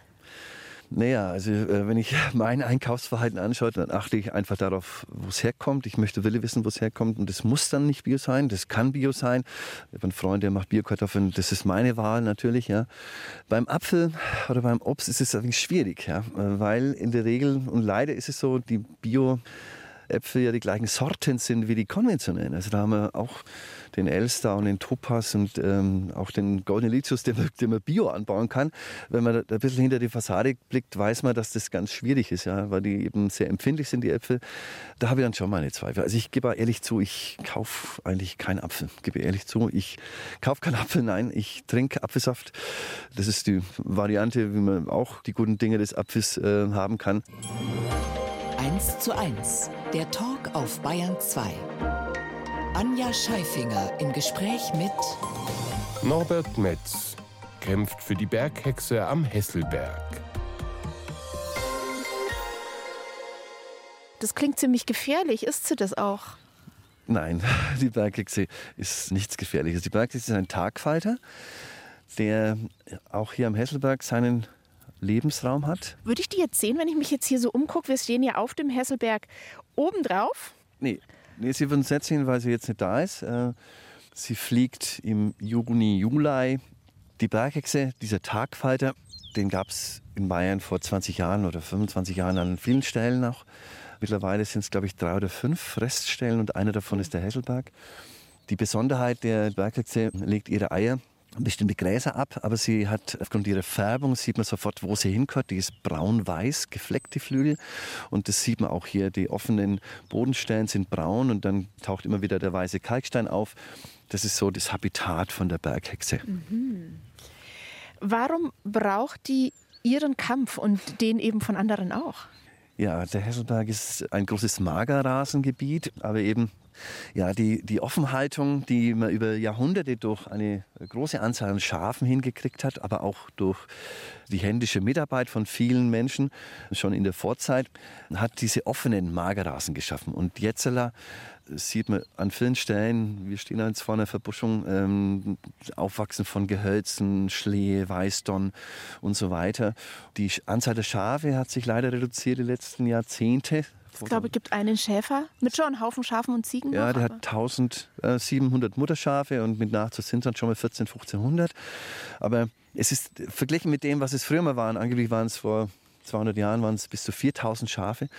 Speaker 2: Naja, also äh, wenn ich <laughs> mein Einkaufsverhalten anschaue, dann achte ich einfach darauf, wo es herkommt. Ich möchte wirklich wissen, wo es herkommt. Und das muss dann nicht Bio sein, das kann Bio sein. Ich habe einen Freund, der macht Biokartoffeln, das ist meine Wahl natürlich. Ja. Beim Apfel oder beim Obst ist es ein schwierig, ja, weil in der Regel, und leider ist es so, die Bio- Äpfel ja die gleichen Sorten sind wie die konventionellen. Also da haben wir auch den Elster und den Topaz und ähm, auch den Golden Lithius, den, den, man bio anbauen kann. Wenn man da ein bisschen hinter die Fassade blickt, weiß man, dass das ganz schwierig ist, ja, weil die eben sehr empfindlich sind, die Äpfel. Da habe ich dann schon meine Zweifel. Also ich gebe ehrlich zu, ich kaufe eigentlich keinen Apfel. Gebe ehrlich zu, ich kaufe keinen Apfel, nein, ich trinke Apfelsaft. Das ist die Variante, wie man auch die guten Dinge des Apfels äh, haben kann.
Speaker 3: 1 zu 1, der Talk auf Bayern 2. Anja Scheifinger im Gespräch mit
Speaker 4: Norbert Metz kämpft für die Berghexe am Hesselberg.
Speaker 1: Das klingt ziemlich gefährlich. Ist sie das auch?
Speaker 2: Nein, <laughs> die Berghexe ist nichts Gefährliches. Die Berghexe ist ein Tagfalter, der auch hier am Hesselberg seinen Lebensraum hat.
Speaker 1: Würde ich die jetzt sehen, wenn ich mich jetzt hier so umgucke? Wir stehen ja auf dem Hesselberg obendrauf.
Speaker 2: Nee, nee sie würden es nicht sehen, weil sie jetzt nicht da ist. Äh, sie fliegt im Juni, Juli. Die Berghexe, dieser Tagfalter, den gab es in Bayern vor 20 Jahren oder 25 Jahren an vielen Stellen noch. Mittlerweile sind es, glaube ich, drei oder fünf Reststellen und einer davon ist der Hesselberg. Die Besonderheit der Berghexe legt ihre Eier bestimmte Gräser ab, aber sie hat aufgrund ihrer Färbung sieht man sofort, wo sie hingehört. Die ist braun-weiß, gefleckte Flügel und das sieht man auch hier. Die offenen Bodenstellen sind braun und dann taucht immer wieder der weiße Kalkstein auf. Das ist so das Habitat von der Berghexe. Mhm.
Speaker 1: Warum braucht die Ihren Kampf und den eben von anderen auch.
Speaker 2: Ja, der Hesselberg ist ein großes Magerrasengebiet, aber eben ja, die, die Offenhaltung, die man über Jahrhunderte durch eine große Anzahl an Schafen hingekriegt hat, aber auch durch die händische Mitarbeit von vielen Menschen schon in der Vorzeit, hat diese offenen Magerrasen geschaffen. Und Jetzeler sieht man an vielen Stellen, wir stehen jetzt vor einer Verbuschung, ähm, Aufwachsen von Gehölzen, Schlehe, Weißdorn und so weiter. Die Anzahl der Schafe hat sich leider reduziert die letzten Jahrzehnte.
Speaker 1: Ich glaube, es gibt einen Schäfer mit schon einem Haufen Schafen und Ziegen.
Speaker 2: Ja,
Speaker 1: noch,
Speaker 2: der hat 1700 Mutterschafe und mit Nachzucht sind dann schon mal 14, 1500. Aber es ist verglichen mit dem, was es früher mal waren, angeblich waren es vor 200 Jahren waren es bis zu 4000 Schafe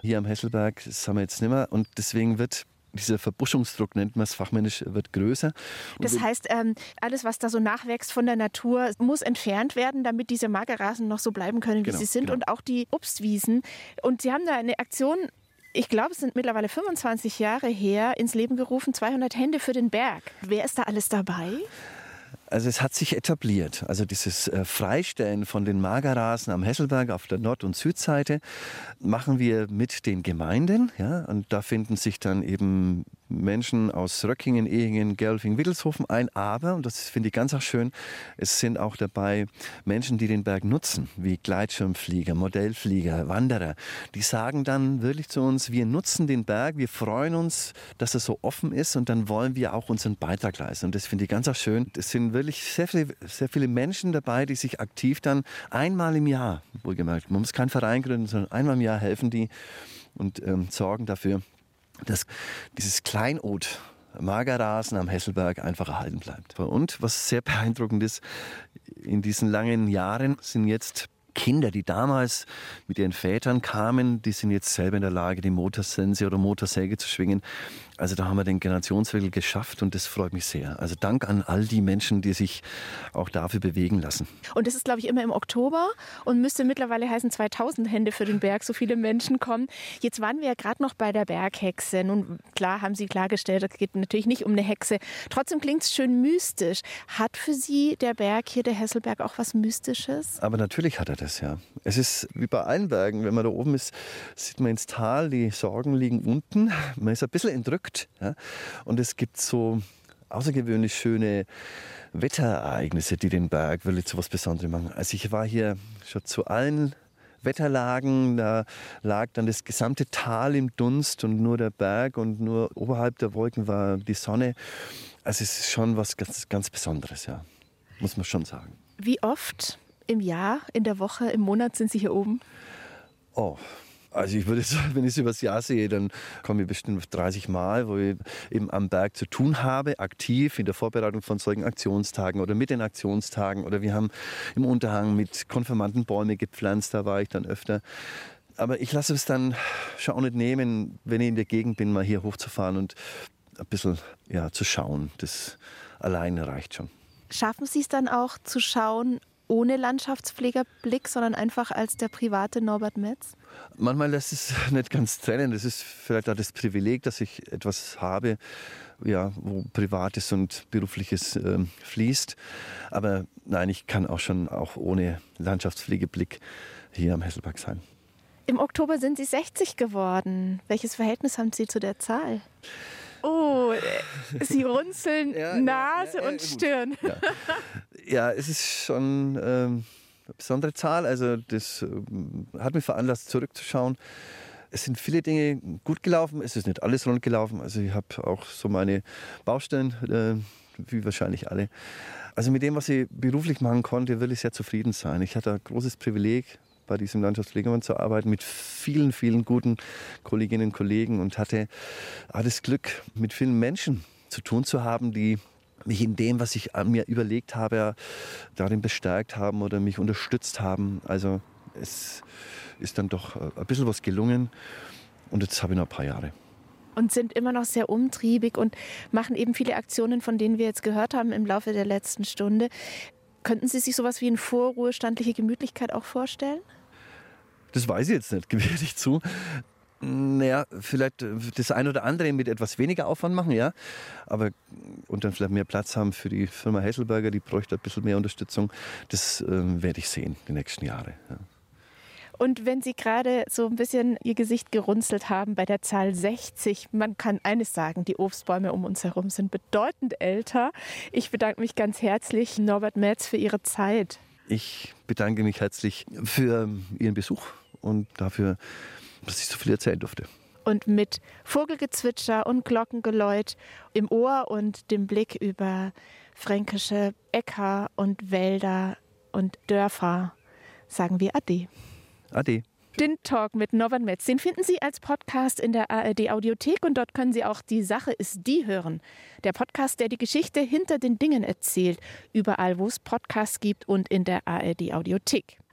Speaker 2: hier am Hesselberg. Das haben wir jetzt nicht mehr. Und deswegen wird dieser Verbuschungsdruck, nennt man es fachmännisch, wird größer. Und
Speaker 1: Das heißt, ähm, alles, was da so nachwächst von der Natur, muss entfernt werden, damit diese Magerrasen noch so bleiben können, wie
Speaker 2: Genau,
Speaker 1: sie sind.
Speaker 2: genau.
Speaker 1: Und auch die Obstwiesen. Und Sie haben da eine Aktion, ich glaube, es sind mittlerweile 25 Jahre her, ins Leben gerufen, 200 Hände für den Berg. Wer ist da alles dabei?
Speaker 2: Also es hat sich etabliert. Also dieses äh, Freistellen von den Magerrasen am Hesselberg auf der Nord- und Südseite machen wir mit den Gemeinden. Ja? Und da finden sich dann eben Menschen aus Röckingen, Ehingen, Gelfing, Wittelshofen ein. Aber, und das finde ich ganz auch schön, es sind auch dabei Menschen, die den Berg nutzen, wie Gleitschirmflieger, Modellflieger, Wanderer. Die sagen dann wirklich zu uns, wir nutzen den Berg, wir freuen uns, dass er so offen ist und dann wollen wir auch unseren Beitrag leisten. Und das finde ich ganz auch schön. Es sind wirklich sehr viele, sehr viele Menschen dabei, die sich aktiv dann einmal im Jahr, wohlgemerkt, man muss keinen Verein gründen, sondern einmal im Jahr helfen die und ähm, sorgen dafür, dass dieses Kleinod Magerrasen am Hesselberg einfach erhalten bleibt. Und was sehr beeindruckend ist, in diesen langen Jahren sind jetzt Kinder, die damals mit ihren Vätern kamen, die sind jetzt selber in der Lage, die Motorsense oder Motorsäge zu schwingen. Also da haben wir den Generationswechsel geschafft und das freut mich sehr. Also Dank an all die Menschen, die sich auch dafür bewegen lassen.
Speaker 1: Und das ist, glaube ich, immer im Oktober und müsste mittlerweile heißen 2000 Hände für den Berg, so viele Menschen kommen. Jetzt waren wir ja gerade noch bei der Berghexe. Nun, klar haben Sie klargestellt, es geht natürlich nicht um eine Hexe. Trotzdem klingt es schön mystisch. Hat für Sie der Berg hier, der Hesselberg, auch was Mystisches?
Speaker 2: Aber natürlich hat er das, ja. Es ist wie bei allen Bergen. Wenn man da oben ist, sieht man ins Tal, die Sorgen liegen unten. Man ist ein bisschen entrückt. Ja? Und es gibt so außergewöhnlich schöne Wetterereignisse, die den Berg wirklich zu was Besonderem machen. Also ich war hier schon zu allen Wetterlagen, da lag dann das gesamte Tal im Dunst und nur der Berg und nur oberhalb der Wolken war die Sonne. Also es ist schon was ganz, ganz Besonderes, ja. Muss man schon sagen.
Speaker 1: Wie oft im Jahr, in der Woche, im Monat sind Sie hier oben?
Speaker 2: Oh, also ich würde <laughs> sagen, wenn ich es übers Jahr sehe, dann komme ich bestimmt 30 Mal, wo ich eben am Berg zu tun habe, aktiv in der Vorbereitung von solchen Aktionstagen oder mit den Aktionstagen. Oder wir haben im Unterhang mit Konfirmanden Bäume gepflanzt, da war ich dann öfter. Aber ich lasse es dann schon auch nicht nehmen, wenn ich in der Gegend bin, mal hier hochzufahren und ein bisschen ja, zu schauen. Das alleine reicht schon.
Speaker 1: Schaffen Sie es dann auch zu schauen, ohne Landschaftspflegerblick, sondern einfach als der private Norbert Metz?
Speaker 2: Manchmal lässt es <laughs> nicht ganz trennen. Das ist vielleicht auch das Privileg, dass ich etwas habe, ja, wo Privates und Berufliches ähm, fließt. Aber nein, ich kann auch schon auch ohne Landschaftspflegeblick hier am Hesselberg sein.
Speaker 1: Im Oktober sind Sie 60 geworden. Welches Verhältnis haben Sie zu der Zahl? Oh, Sie runzeln
Speaker 2: Ja,
Speaker 1: Nase
Speaker 2: ja, ja,
Speaker 1: und. Stirn.
Speaker 2: Ja, ja es ist schon ähm, eine besondere Zahl. Also das ähm, hat mich veranlasst, zurückzuschauen. Es sind viele Dinge gut gelaufen. Es ist nicht alles rund gelaufen. Also ich habe auch so meine Baustellen, äh, wie wahrscheinlich alle. Also mit dem, was ich beruflich machen konnte, will ich sehr zufrieden sein. Ich hatte ein großes Privileg, bei diesem Landschaftspflegemann zu arbeiten, mit vielen, vielen guten Kolleginnen und Kollegen und hatte das Glück, mit vielen Menschen zu tun zu haben, die mich in dem, was ich mir überlegt habe, darin bestärkt haben oder mich unterstützt haben. Also es ist dann doch äh, ein bisschen was gelungen und jetzt habe ich noch ein paar Jahre.
Speaker 1: Und sind immer noch sehr umtriebig und machen eben viele Aktionen, von denen wir jetzt gehört haben im Laufe der letzten Stunde. Könnten Sie sich sowas wie eine vorruhestandliche Gemütlichkeit auch vorstellen?
Speaker 2: Das weiß ich jetzt nicht, <laughs> gebe ich zu. Naja, vielleicht äh, das ein oder andere mit etwas weniger Aufwand machen, ja. Aber und dann vielleicht mehr Platz haben für die Firma Hesselberger, die bräuchte ein bisschen mehr Unterstützung. Das äh, werde ich sehen die nächsten Jahre. Ja.
Speaker 1: Und wenn Sie gerade so ein bisschen Ihr Gesicht gerunzelt haben bei der Zahl 60, man kann eines sagen, die Obstbäume um uns herum sind bedeutend älter. Ich bedanke mich ganz herzlich, Norbert Metz, für Ihre Zeit.
Speaker 2: Ich bedanke mich herzlich für Ihren Besuch und dafür, dass ich so viel erzählen durfte.
Speaker 1: Und mit Vogelgezwitscher und Glockengeläut im Ohr und dem Blick über fränkische Äcker und Wälder und Dörfer sagen wir Ade.
Speaker 2: Ade.
Speaker 1: Den Talk mit Norbert Metz, den finden Sie als Podcast in der ARD Audiothek und dort können Sie auch Die Sache ist die hören. Der Podcast, der die Geschichte hinter den Dingen erzählt, überall wo es Podcasts gibt und in der ARD Audiothek.